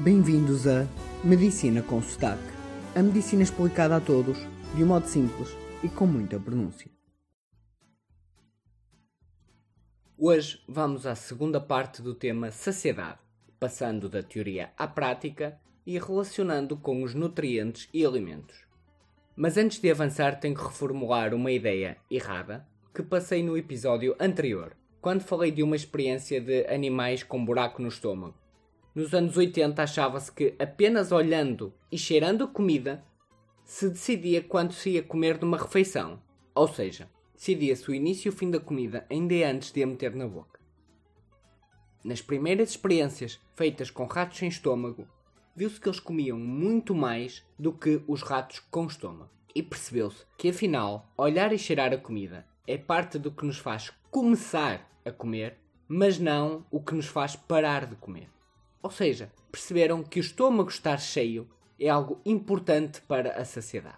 Bem-vindos a Medicina com Sotaque. A medicina explicada a todos, de um modo simples e com muita pronúncia. Hoje vamos à segunda parte do tema saciedade, passando da teoria à prática e relacionando com os nutrientes e alimentos. Mas antes de avançar, tenho que reformular uma ideia errada que passei no episódio anterior, quando falei de uma experiência de animais com buraco no estômago. Nos anos 80 achava-se que apenas olhando e cheirando a comida se decidia quanto se ia comer numa refeição. Ou seja, decidia-se o início e o fim da comida ainda antes de a meter na boca. Nas primeiras experiências feitas com ratos sem estômago, viu-se que eles comiam muito mais do que os ratos com estômago. E percebeu-se que afinal, olhar e cheirar a comida é parte do que nos faz começar a comer, mas não o que nos faz parar de comer. Ou seja, perceberam que o estômago estar cheio é algo importante para a saciedade.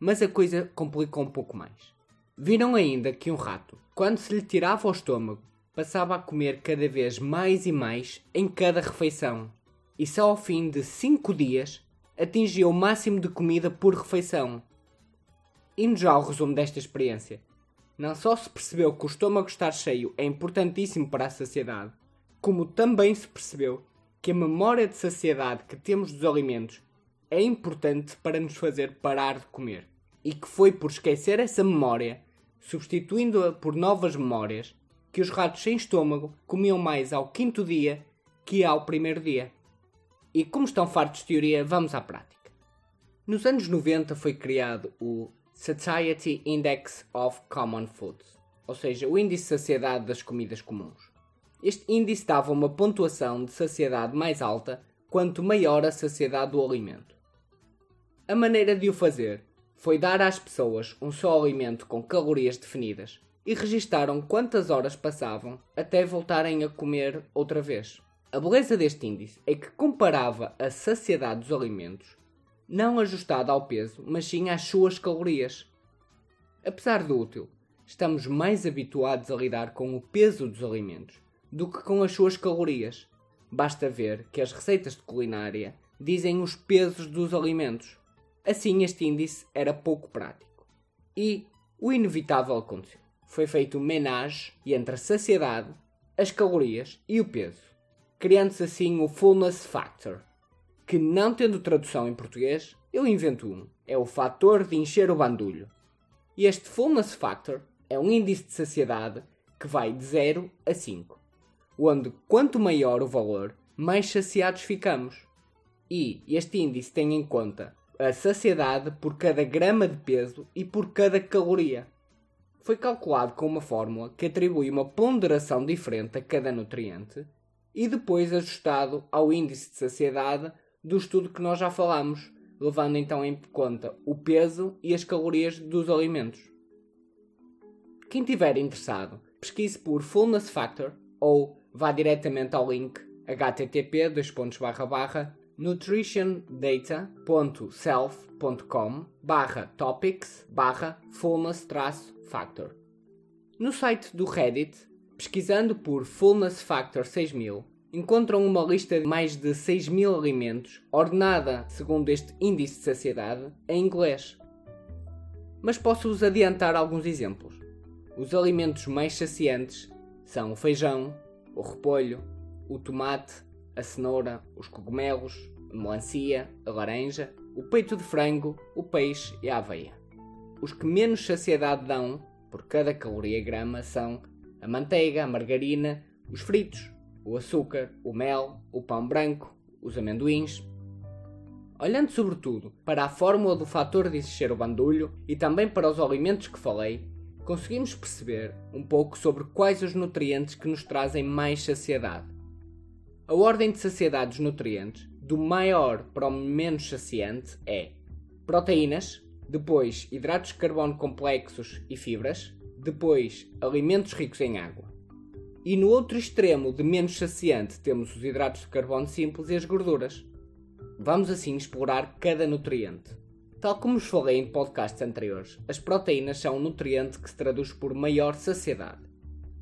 Mas a coisa complicou um pouco mais. Viram ainda que um rato, quando se lhe tirava o estômago, passava a comer cada vez mais e mais em cada refeição, e só ao fim de 5 dias atingia o máximo de comida por refeição. Indo já ao resumo desta experiência, não só se percebeu que o estômago estar cheio é importantíssimo para a saciedade, como também se percebeu que a memória de saciedade que temos dos alimentos é importante para nos fazer parar de comer. E que foi por esquecer essa memória, substituindo-a por novas memórias, que os ratos sem estômago comiam mais ao quinto dia que ao primeiro dia. E como estão fartos de teoria, vamos à prática. Nos anos 90 foi criado o Satiety Index of Common Foods, ou seja, o índice de saciedade das comidas comuns. Este índice dava uma pontuação de saciedade mais alta quanto maior a saciedade do alimento. A maneira de o fazer foi dar às pessoas um só alimento com calorias definidas e registaram quantas horas passavam até voltarem a comer outra vez. A beleza deste índice é que comparava a saciedade dos alimentos não ajustada ao peso, mas sim às suas calorias. Apesar de útil, estamos mais habituados a lidar com o peso dos alimentos do que com as suas calorias. Basta ver que as receitas de culinária dizem os pesos dos alimentos. Assim, este índice era pouco prático. E o inevitável aconteceu. Foi feito um menage entre a saciedade, as calorias e o peso, criando-se assim o Fullness Factor, que, não tendo tradução em português, eu invento um. É o fator de encher o bandulho. E este Fullness Factor é um índice de saciedade que vai de 0 a 5 onde quanto maior o valor, mais saciados ficamos. E este índice tem em conta a saciedade por cada grama de peso e por cada caloria. Foi calculado com uma fórmula que atribui uma ponderação diferente a cada nutriente e depois ajustado ao índice de saciedade do estudo que nós já falamos, levando então em conta o peso e as calorias dos alimentos. Quem tiver interessado, pesquise por Fullness Factor ou vá diretamente ao link http nutritiondata.self.com topics fullness factor. No site do Reddit, pesquisando por Fullness Factor 6000, encontram uma lista de mais de 6000 alimentos, ordenada segundo este índice de saciedade, em inglês. Mas posso-vos adiantar alguns exemplos. Os alimentos mais saciantes são o feijão, o repolho, o tomate, a cenoura, os cogumelos, a melancia, a laranja, o peito de frango, o peixe e a aveia. Os que menos saciedade dão, por cada caloria grama, são a manteiga, a margarina, os fritos, o açúcar, o mel, o pão branco, os amendoins. Olhando sobretudo para a fórmula do fator de encher o bandulho e também para os alimentos que falei, conseguimos perceber um pouco sobre quais os nutrientes que nos trazem mais saciedade. A ordem de saciedade dos nutrientes, do maior para o menos saciante, é proteínas, depois hidratos de carbono complexos e fibras, depois alimentos ricos em água. E no outro extremo de menos saciante temos os hidratos de carbono simples e as gorduras. Vamos assim explorar cada nutriente. Tal como vos falei em podcasts anteriores, as proteínas são um nutriente que se traduz por maior saciedade.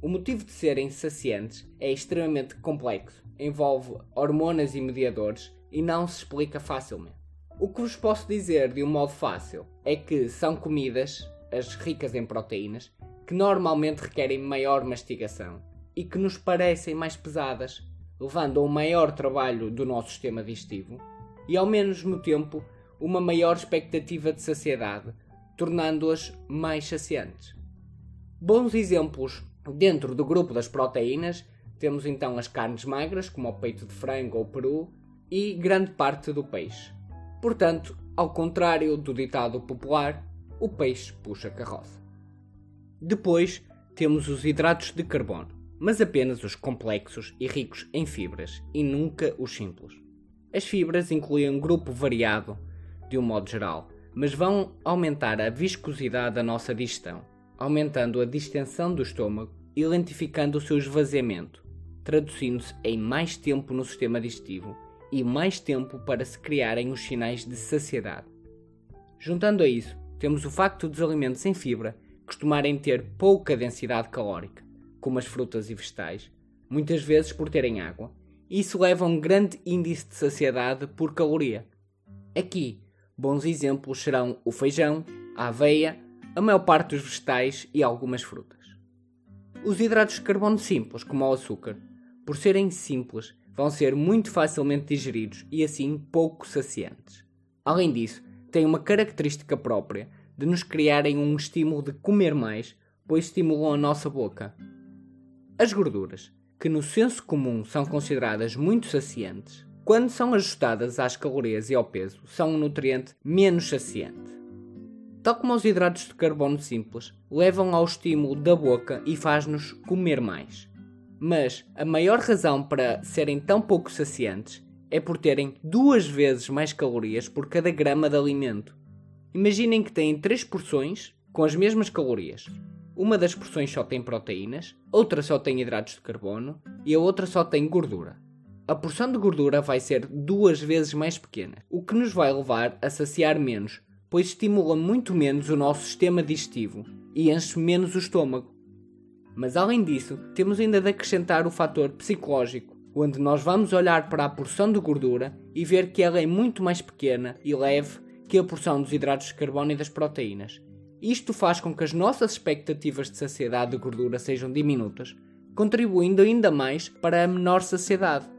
O motivo de serem saciantes é extremamente complexo, envolve hormonas e mediadores e não se explica facilmente. O que vos posso dizer de um modo fácil é que são comidas, as ricas em proteínas, que normalmente requerem maior mastigação e que nos parecem mais pesadas, levando a um maior trabalho do nosso sistema digestivo e, ao mesmo tempo, uma maior expectativa de saciedade, tornando-as mais saciantes. Bons exemplos dentro do grupo das proteínas temos então as carnes magras, como o peito de frango ou peru, e grande parte do peixe. Portanto, ao contrário do ditado popular, o peixe puxa carroça. Depois temos os hidratos de carbono, mas apenas os complexos e ricos em fibras e nunca os simples. As fibras incluem um grupo variado, de um modo geral, mas vão aumentar a viscosidade da nossa digestão, aumentando a distensão do estômago e lentificando o seu esvaziamento, traduzindo-se em mais tempo no sistema digestivo e mais tempo para se criarem os sinais de saciedade. Juntando a isso, temos o facto dos alimentos em fibra costumarem ter pouca densidade calórica, como as frutas e vegetais, muitas vezes por terem água, e isso leva a um grande índice de saciedade por caloria. Aqui, bons exemplos serão o feijão, a aveia, a maior parte dos vegetais e algumas frutas. Os hidratos de carbono simples, como o açúcar, por serem simples, vão ser muito facilmente digeridos e assim pouco saciantes. Além disso, têm uma característica própria de nos criarem um estímulo de comer mais, pois estimulam a nossa boca. As gorduras, que no senso comum são consideradas muito saciantes, quando são ajustadas às calorias e ao peso, são um nutriente menos saciante. Tal como os hidratos de carbono simples, levam ao estímulo da boca e faz-nos comer mais. Mas a maior razão para serem tão pouco saciantes é por terem duas vezes mais calorias por cada grama de alimento. Imaginem que têm três porções com as mesmas calorias. Uma das porções só tem proteínas, outra só tem hidratos de carbono e a outra só tem gordura. A porção de gordura vai ser duas vezes mais pequena, o que nos vai levar a saciar menos, pois estimula muito menos o nosso sistema digestivo e enche menos o estômago. Mas além disso, temos ainda de acrescentar o fator psicológico, onde nós vamos olhar para a porção de gordura e ver que ela é muito mais pequena e leve que a porção dos hidratos de carbono e das proteínas. Isto faz com que as nossas expectativas de saciedade de gordura sejam diminutas, contribuindo ainda mais para a menor saciedade.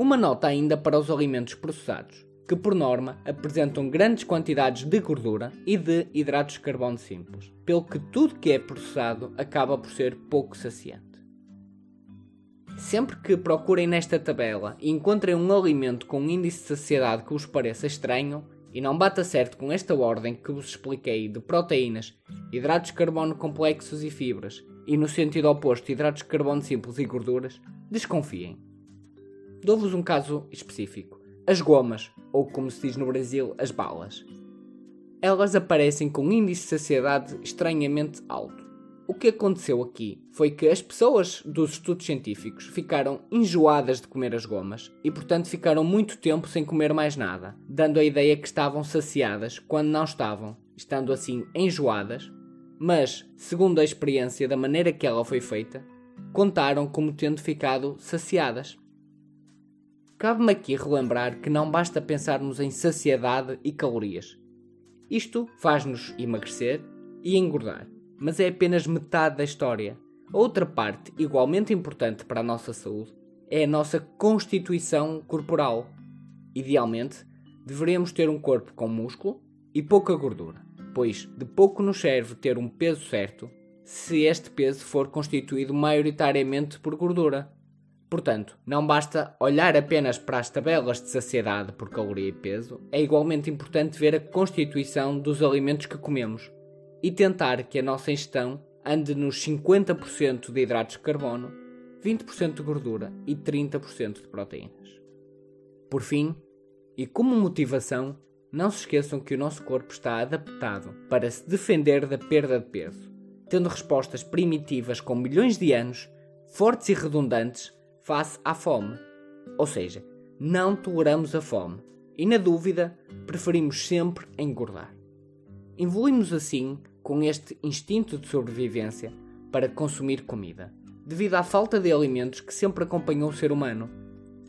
Uma nota ainda para os alimentos processados, que por norma apresentam grandes quantidades de gordura e de hidratos de carbono simples, pelo que tudo que é processado acaba por ser pouco saciante. Sempre que procurem nesta tabela e encontrem um alimento com um índice de saciedade que vos pareça estranho e não bata certo com esta ordem que vos expliquei de proteínas, hidratos de carbono complexos e fibras, e no sentido oposto hidratos de carbono simples e gorduras, desconfiem. Dou-vos um caso específico. As gomas, ou como se diz no Brasil, as balas. Elas aparecem com um índice de saciedade estranhamente alto. O que aconteceu aqui foi que as pessoas dos estudos científicos ficaram enjoadas de comer as gomas e, portanto, ficaram muito tempo sem comer mais nada, dando a ideia que estavam saciadas quando não estavam, estando assim enjoadas, mas, segundo a experiência da maneira que ela foi feita, contaram como tendo ficado saciadas. Cabe-me aqui relembrar que não basta pensarmos em saciedade e calorias. Isto faz-nos emagrecer e engordar mas é apenas metade da história. A outra parte, igualmente importante para a nossa saúde, é a nossa constituição corporal. Idealmente, deveríamos ter um corpo com músculo e pouca gordura, pois de pouco nos serve ter um peso certo se este peso for constituído maioritariamente por gordura. Portanto, não basta olhar apenas para as tabelas de saciedade por caloria e peso, é igualmente importante ver a constituição dos alimentos que comemos e tentar que a nossa ingestão ande nos 50% de hidratos de carbono, 20% de gordura e 30% de proteínas. Por fim, e como motivação, não se esqueçam que o nosso corpo está adaptado para se defender da perda de peso, tendo respostas primitivas com milhões de anos, fortes e redundantes, face à fome. Ou seja, não toleramos a fome e, na dúvida, preferimos sempre engordar. Evoluímos assim com este instinto de sobrevivência para consumir comida, devido à falta de alimentos que sempre acompanhou o ser humano,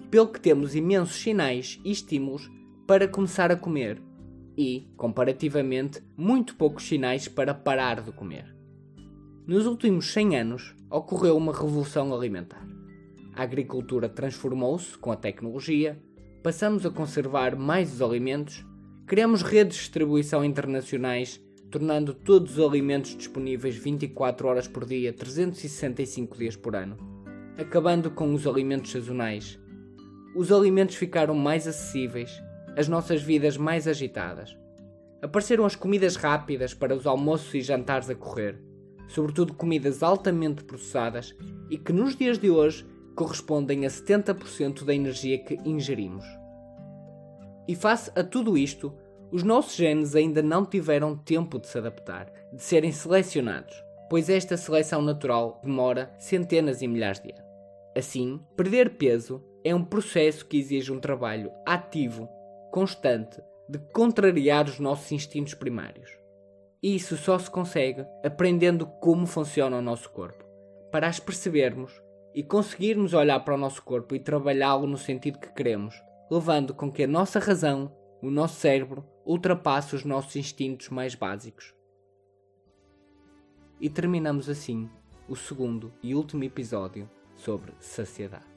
pelo que temos imensos sinais e estímulos para começar a comer e, comparativamente, muito poucos sinais para parar de comer. Nos últimos 100 anos, ocorreu uma revolução alimentar. A agricultura transformou-se com a tecnologia, passamos a conservar mais os alimentos, criamos redes de distribuição internacionais, tornando todos os alimentos disponíveis 24 horas por dia, 365 dias por ano, acabando com os alimentos sazonais. Os alimentos ficaram mais acessíveis, as nossas vidas mais agitadas. Apareceram as comidas rápidas para os almoços e jantares a correr, sobretudo comidas altamente processadas e que nos dias de hoje correspondem a 70% da energia que ingerimos. E face a tudo isto, os nossos genes ainda não tiveram tempo de se adaptar, de serem selecionados, pois esta seleção natural demora centenas e milhares de anos. Assim, perder peso é um processo que exige um trabalho ativo, constante, de contrariar os nossos instintos primários. E isso só se consegue aprendendo como funciona o nosso corpo, para as percebermos e conseguirmos olhar para o nosso corpo e trabalhá-lo no sentido que queremos, levando com que a nossa razão, o nosso cérebro, ultrapasse os nossos instintos mais básicos. E terminamos assim o segundo e último episódio sobre saciedade.